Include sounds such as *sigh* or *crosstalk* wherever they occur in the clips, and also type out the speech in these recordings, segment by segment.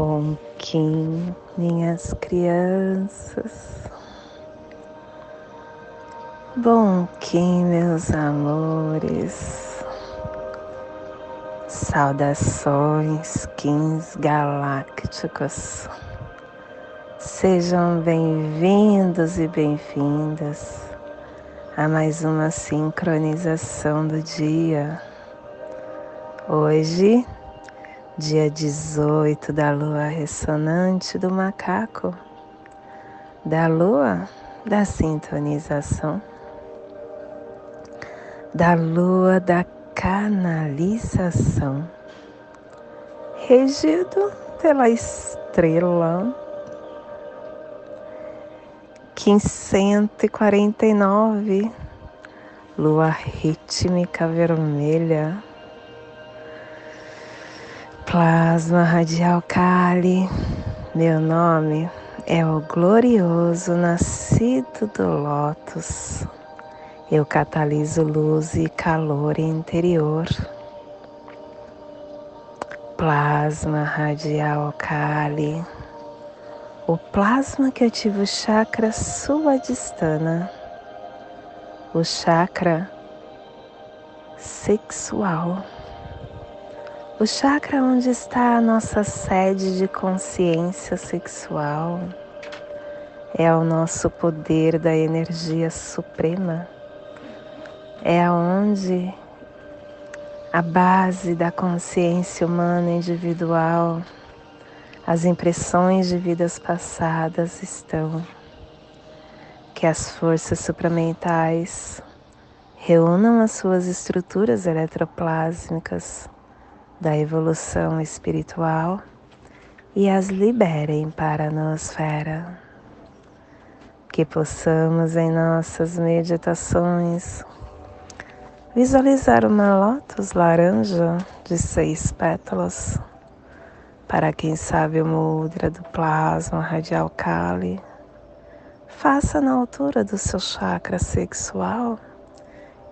Bom Kim, minhas crianças. Bom Kim, meus amores. Saudações, Kins galácticos. Sejam bem-vindos e bem-vindas a mais uma sincronização do dia. Hoje, dia 18 da lua ressonante do macaco, da lua da sintonização, da lua da canalização, regido pela estrela 1549, lua rítmica vermelha Plasma radial Kali, meu nome é o glorioso nascido do Lótus. Eu cataliso luz e calor interior. Plasma radial Kali, o plasma que ativa o chakra suadistana, o chakra sexual o chakra onde está a nossa sede de consciência sexual é o nosso poder da energia suprema. É aonde a base da consciência humana individual, as impressões de vidas passadas estão. Que as forças supramentais reúnam as suas estruturas eletroplásmicas da evolução espiritual e as liberem para a nosfera. Que possamos em nossas meditações visualizar uma lótus laranja de seis pétalas. Para quem sabe o mudra do plasma radial Kali, faça na altura do seu chakra sexual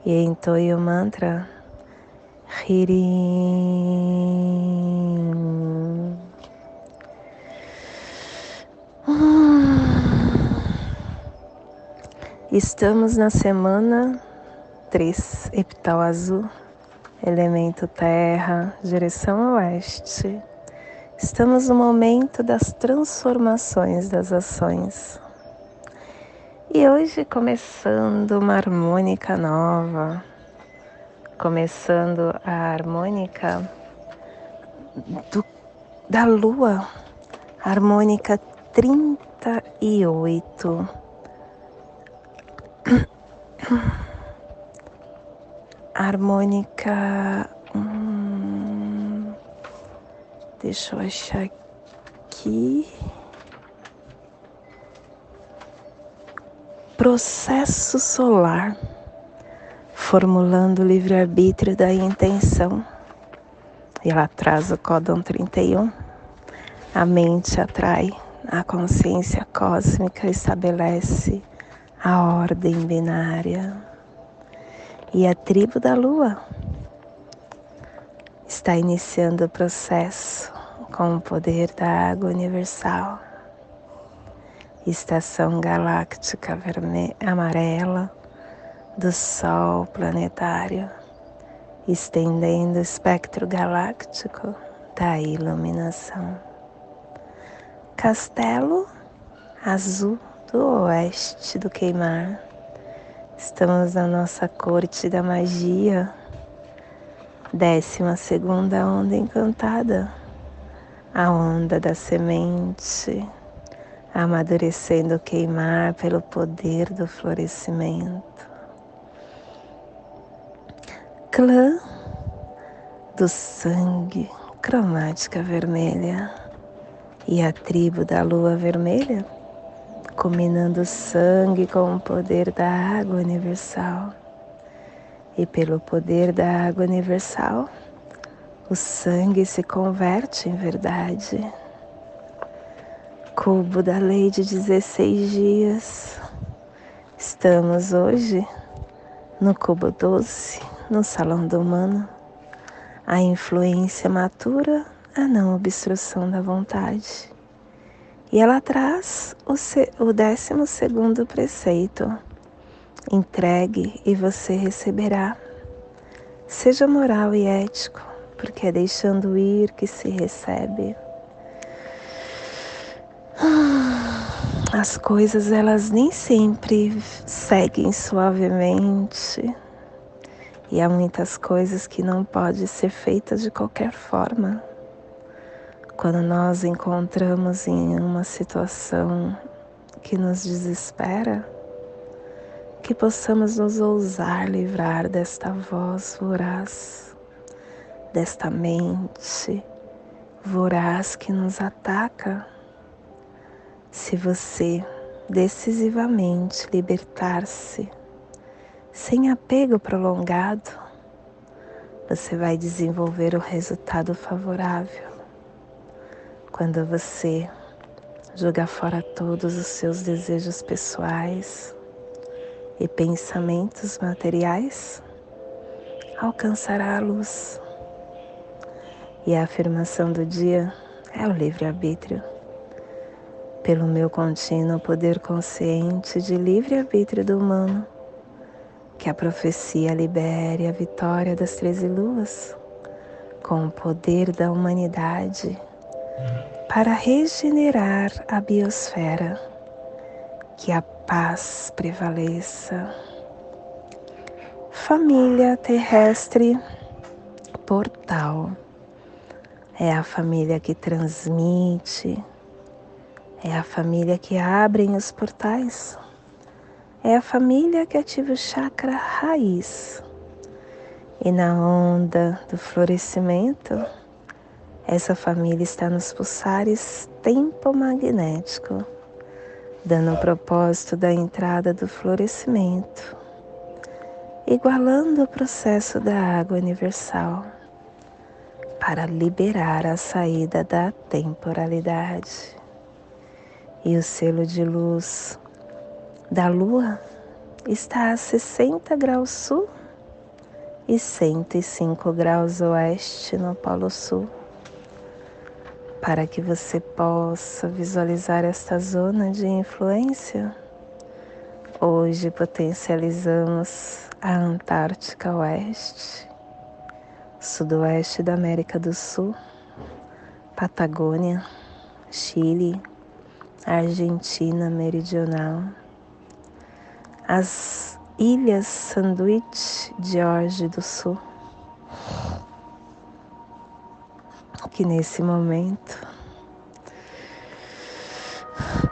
e entoie o mantra Hirim. Estamos na semana 3, epital azul, elemento terra, direção oeste. Estamos no momento das transformações das ações. E hoje começando uma harmônica nova começando a harmônica do, da lua, harmônica 38. *coughs* Harmônica. Hum, deixa eu achar aqui. Processo solar formulando o livre-arbítrio da intenção. E ela traz o códon 31. A mente atrai, a consciência cósmica estabelece a ordem binária. E a tribo da lua está iniciando o processo com o poder da água universal. Estação galáctica vermelha, amarela do Sol planetário, estendendo o espectro galáctico da iluminação. Castelo azul do oeste do queimar. Estamos na nossa corte da magia, décima segunda onda encantada, a onda da semente, amadurecendo o queimar pelo poder do florescimento clã do sangue, cromática vermelha, e a tribo da lua vermelha, combinando sangue com o poder da água universal. E pelo poder da água universal, o sangue se converte em verdade. Cubo da lei de 16 dias. Estamos hoje no cubo 12 no salão do humano, a influência matura a não obstrução da vontade. E ela traz o, o décimo segundo preceito. Entregue e você receberá. Seja moral e ético, porque é deixando ir que se recebe. As coisas elas nem sempre seguem suavemente. E há muitas coisas que não podem ser feitas de qualquer forma. Quando nós encontramos em uma situação que nos desespera, que possamos nos ousar livrar desta voz voraz, desta mente voraz que nos ataca. Se você decisivamente libertar-se, sem apego prolongado, você vai desenvolver o resultado favorável quando você jogar fora todos os seus desejos pessoais e pensamentos materiais, alcançará a luz. E a afirmação do dia é o livre-arbítrio. Pelo meu contínuo poder consciente de livre-arbítrio do humano, que a profecia libere a vitória das treze luas com o poder da humanidade para regenerar a biosfera, que a paz prevaleça. Família terrestre portal é a família que transmite, é a família que abre os portais, é a família que ativa o chakra raiz. E na onda do florescimento, essa família está nos pulsares tempo magnético, dando o propósito da entrada do florescimento, igualando o processo da água universal para liberar a saída da temporalidade. E o selo de luz da Lua está a 60 graus sul e 105 graus oeste no Polo Sul para que você possa visualizar esta zona de influência. Hoje potencializamos a Antártica Oeste, Sudoeste da América do Sul, Patagônia, Chile, Argentina Meridional, as Ilhas Sandwich, George do Sul que nesse momento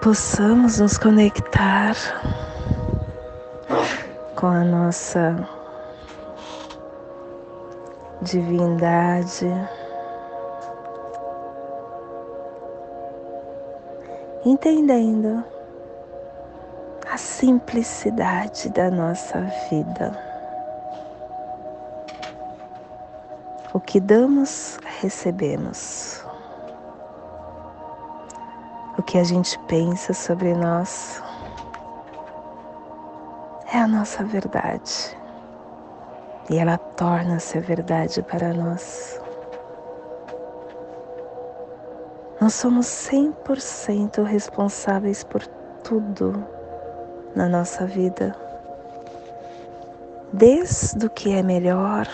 possamos nos conectar com a nossa divindade. Entendendo simplicidade da nossa vida. O que damos, recebemos. O que a gente pensa sobre nós é a nossa verdade. E ela torna-se verdade para nós. Nós somos 100% responsáveis por tudo na nossa vida. Desde o que é melhor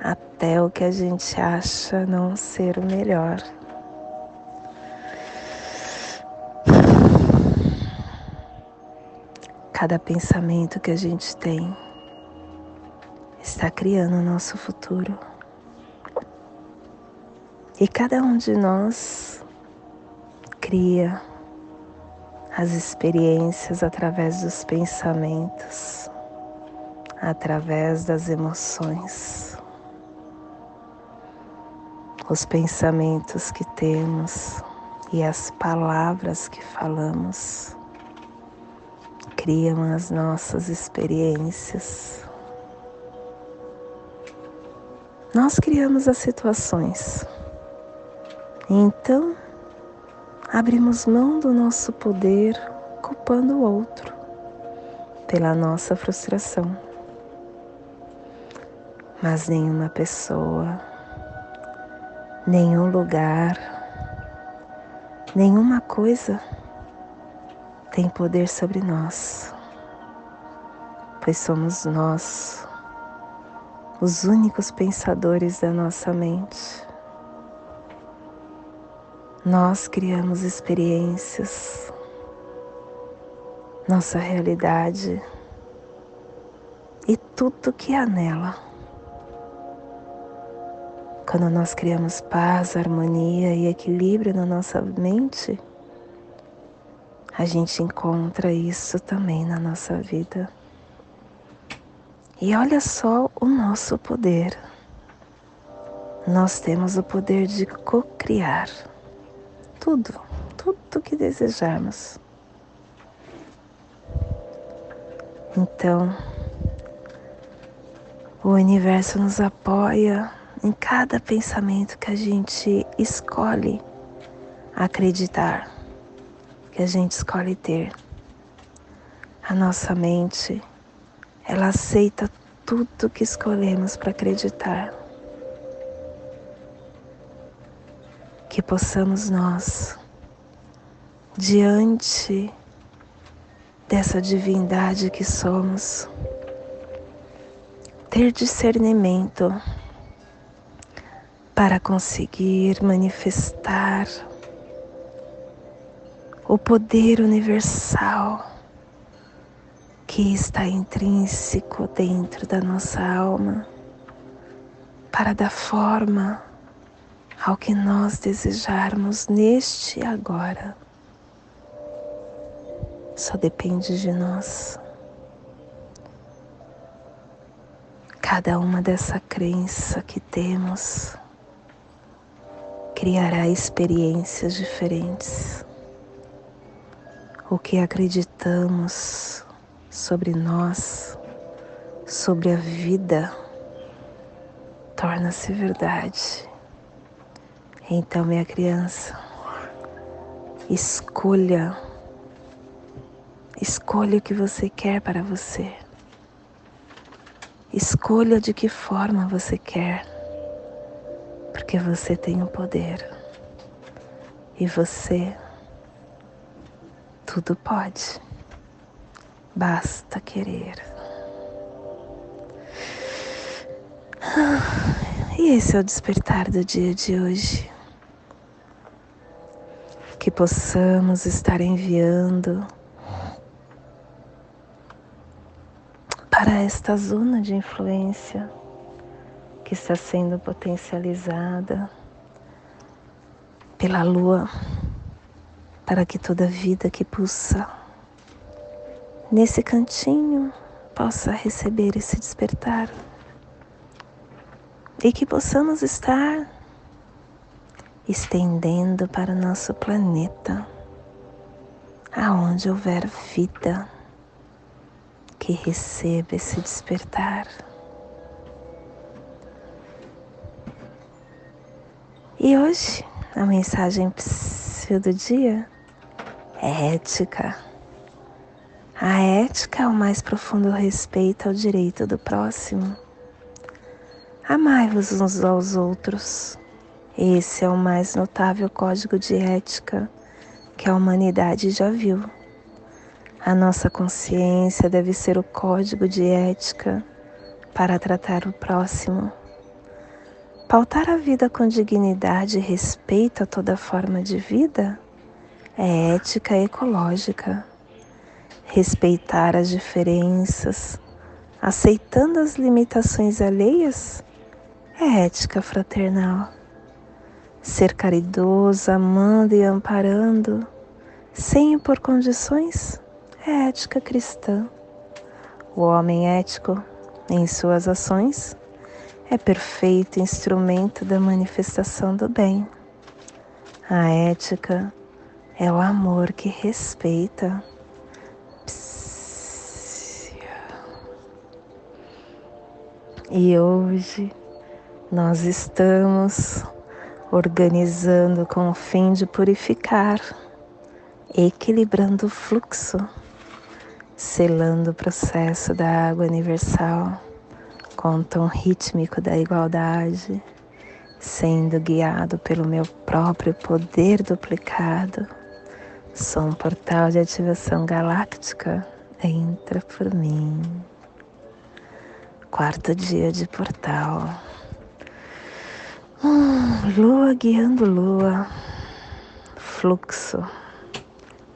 até o que a gente acha não ser o melhor. Cada pensamento que a gente tem está criando o nosso futuro. E cada um de nós cria as experiências através dos pensamentos, através das emoções os pensamentos que temos e as palavras que falamos criam as nossas experiências. Nós criamos as situações. Então, abrimos mão do nosso poder culpando o outro pela nossa frustração. Mas nenhuma pessoa nenhum lugar, nenhuma coisa tem poder sobre nós, pois somos nós os únicos pensadores da nossa mente. Nós criamos experiências, nossa realidade e tudo que há nela. Quando nós criamos paz, harmonia e equilíbrio na nossa mente, a gente encontra isso também na nossa vida. E olha só o nosso poder. Nós temos o poder de co-criar tudo, tudo que desejarmos. Então, o universo nos apoia em cada pensamento que a gente escolhe acreditar, que a gente escolhe ter. A nossa mente, ela aceita tudo que escolhemos para acreditar. Que possamos nós, diante dessa divindade que somos, ter discernimento para conseguir manifestar o poder universal que está intrínseco dentro da nossa alma para dar forma ao que nós desejarmos neste agora. Só depende de nós. Cada uma dessa crença que temos criará experiências diferentes. O que acreditamos sobre nós, sobre a vida, torna-se verdade. Então, minha criança, escolha, escolha o que você quer para você. Escolha de que forma você quer, porque você tem o poder. E você tudo pode, basta querer. E esse é o despertar do dia de hoje possamos estar enviando para esta zona de influência que está sendo potencializada pela lua, para que toda vida que pulsa nesse cantinho possa receber esse despertar e que possamos estar estendendo para o nosso planeta, aonde houver vida que receba esse despertar. E hoje a mensagem do dia é ética. A ética é o mais profundo respeito ao direito do próximo. Amai-vos uns aos outros esse é o mais notável código de ética que a humanidade já viu. A nossa consciência deve ser o código de ética para tratar o próximo. Pautar a vida com dignidade e respeito a toda forma de vida é ética ecológica. Respeitar as diferenças, aceitando as limitações alheias, é ética fraternal ser caridoso, amando e amparando, sem impor condições, é ética cristã. O homem ético, em suas ações, é perfeito instrumento da manifestação do bem. A ética é o amor que respeita. E hoje nós estamos organizando com o fim de purificar, equilibrando o fluxo, selando o processo da água universal com o tom rítmico da igualdade sendo guiado pelo meu próprio poder duplicado. Sou um portal de ativação galáctica. Entra por mim. Quarto dia de portal. Hum, lua guiando lua. Fluxo.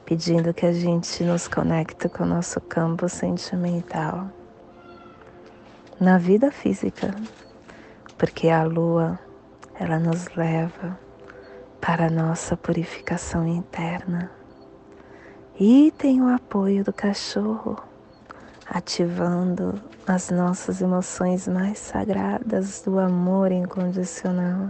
Pedindo que a gente nos conecte com o nosso campo sentimental. Na vida física. Porque a lua ela nos leva para a nossa purificação interna. E tem o apoio do cachorro, ativando as nossas emoções mais sagradas do amor incondicional.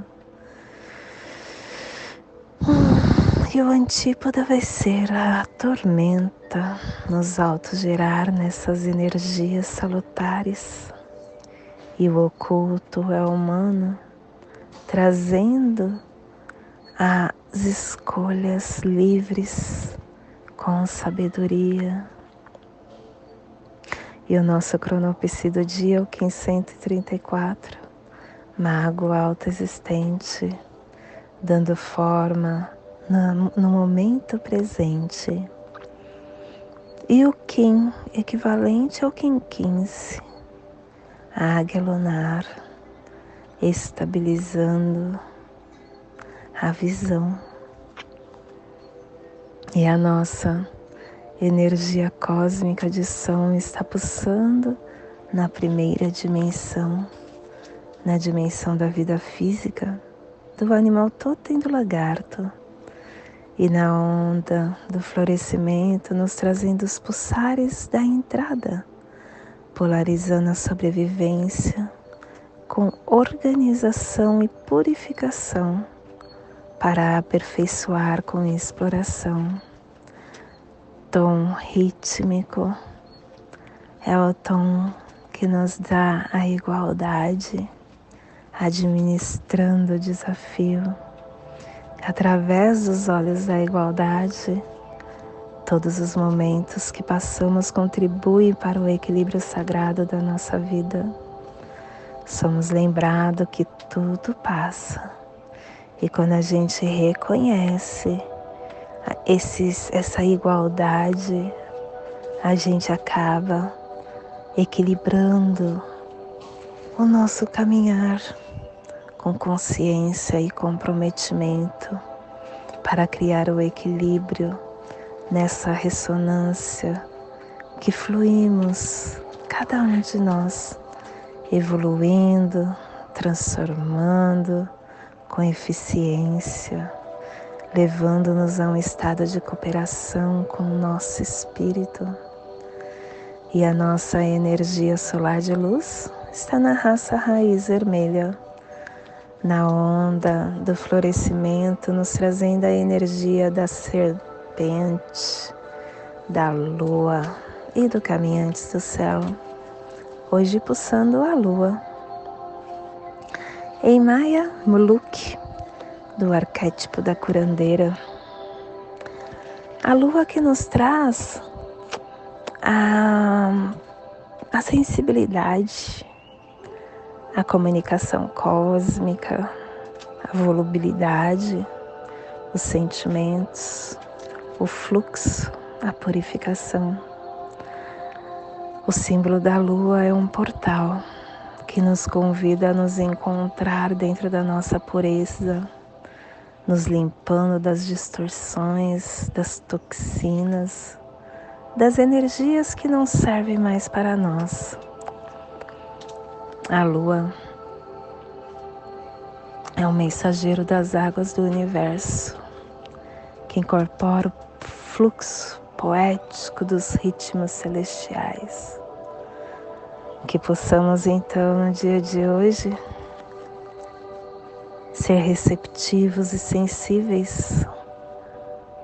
E o antípoda vai ser a tormenta, nos autogerar nessas energias salutares. E o oculto é humano, trazendo as escolhas livres com sabedoria. E o nosso cronopsi do dia é o 1534, mago alto existente, dando forma no, momento presente. E o Kim, equivalente ao Kim 15, águia lunar estabilizando a visão. E a nossa energia cósmica de som está pulsando na primeira dimensão, na dimensão da vida física, do animal totem do lagarto, e na onda do florescimento, nos trazendo os pulsares da entrada, polarizando a sobrevivência com organização e purificação para aperfeiçoar com exploração. Tom rítmico é o tom que nos dá a igualdade, administrando o desafio. Através dos olhos da igualdade, todos os momentos que passamos contribuem para o equilíbrio sagrado da nossa vida somos lembrados que tudo passa. E quando a gente reconhece esses, essa igualdade, a gente acaba equilibrando o nosso caminhar com consciência e comprometimento para criar o equilíbrio nessa ressonância que fluímos, cada um de nós evoluindo, transformando com eficiência, levando-nos a um estado de cooperação com o nosso espírito. E a nossa energia solar de luz está na raça raiz vermelha, na onda do florescimento, nos trazendo a energia da serpente, da lua e do caminhante do céu hoje pulsando a lua. Em Maya Muluk, do arquétipo da curandeira, a lua que nos traz a, a sensibilidade, a comunicação cósmica, a volubilidade, os sentimentos, o fluxo, a purificação. O símbolo da lua é um portal que nos convida a nos encontrar dentro da nossa pureza, nos limpando das distorções, das toxinas, das energias que não servem mais para nós. A lua é o mensageiro das águas do universo que incorpora o fluxo poético dos ritmos celestiais. Que possamos então no dia de hoje ser receptivos e sensíveis,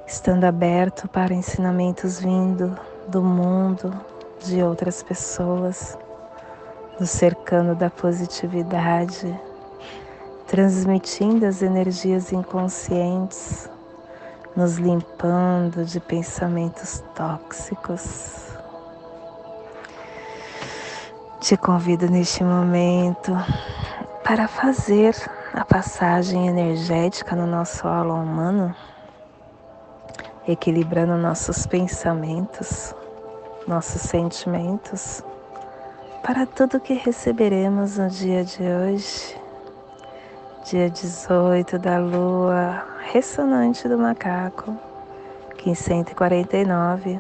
estando aberto para ensinamentos vindo do mundo, de outras pessoas, nos cercando da positividade, transmitindo as energias inconscientes nos limpando de pensamentos tóxicos. Te convido neste momento para fazer a passagem energética no nosso aula humano, equilibrando nossos pensamentos, nossos sentimentos, para tudo que receberemos no dia de hoje, dia 18 da lua ressonante do macaco, 1549,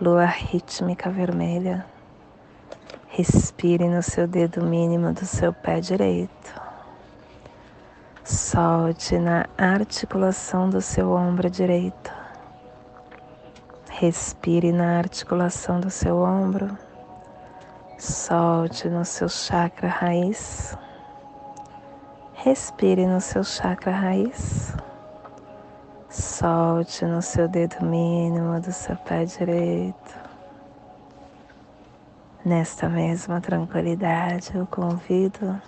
lua rítmica vermelha. Respire no seu dedo mínimo do seu pé direito. Solte na articulação do seu ombro direito. Respire na articulação do seu ombro. Solte no seu chakra raiz. Respire no seu chakra raiz. Solte no seu dedo mínimo do seu pé direito. Nesta mesma tranquilidade, eu convido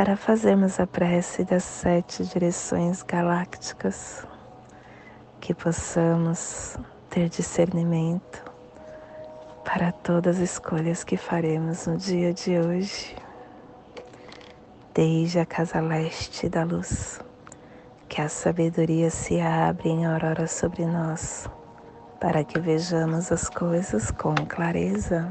para fazermos a prece das sete direções galácticas, que possamos ter discernimento para todas as escolhas que faremos no dia de hoje, desde a casa leste da luz, que a sabedoria se abre em aurora sobre nós, para que vejamos as coisas com clareza.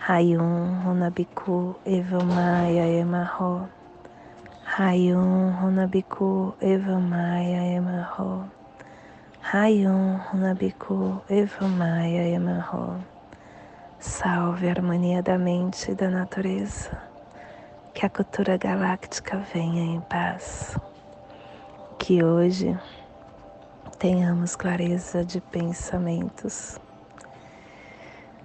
Rayum Runabiku Evamaya Emarro. Rayum Runabiku Evamaya Emarro. Rayum Runabiku Evamaya Emarro. Salve a harmonia da mente e da natureza. Que a cultura galáctica venha em paz. Que hoje tenhamos clareza de pensamentos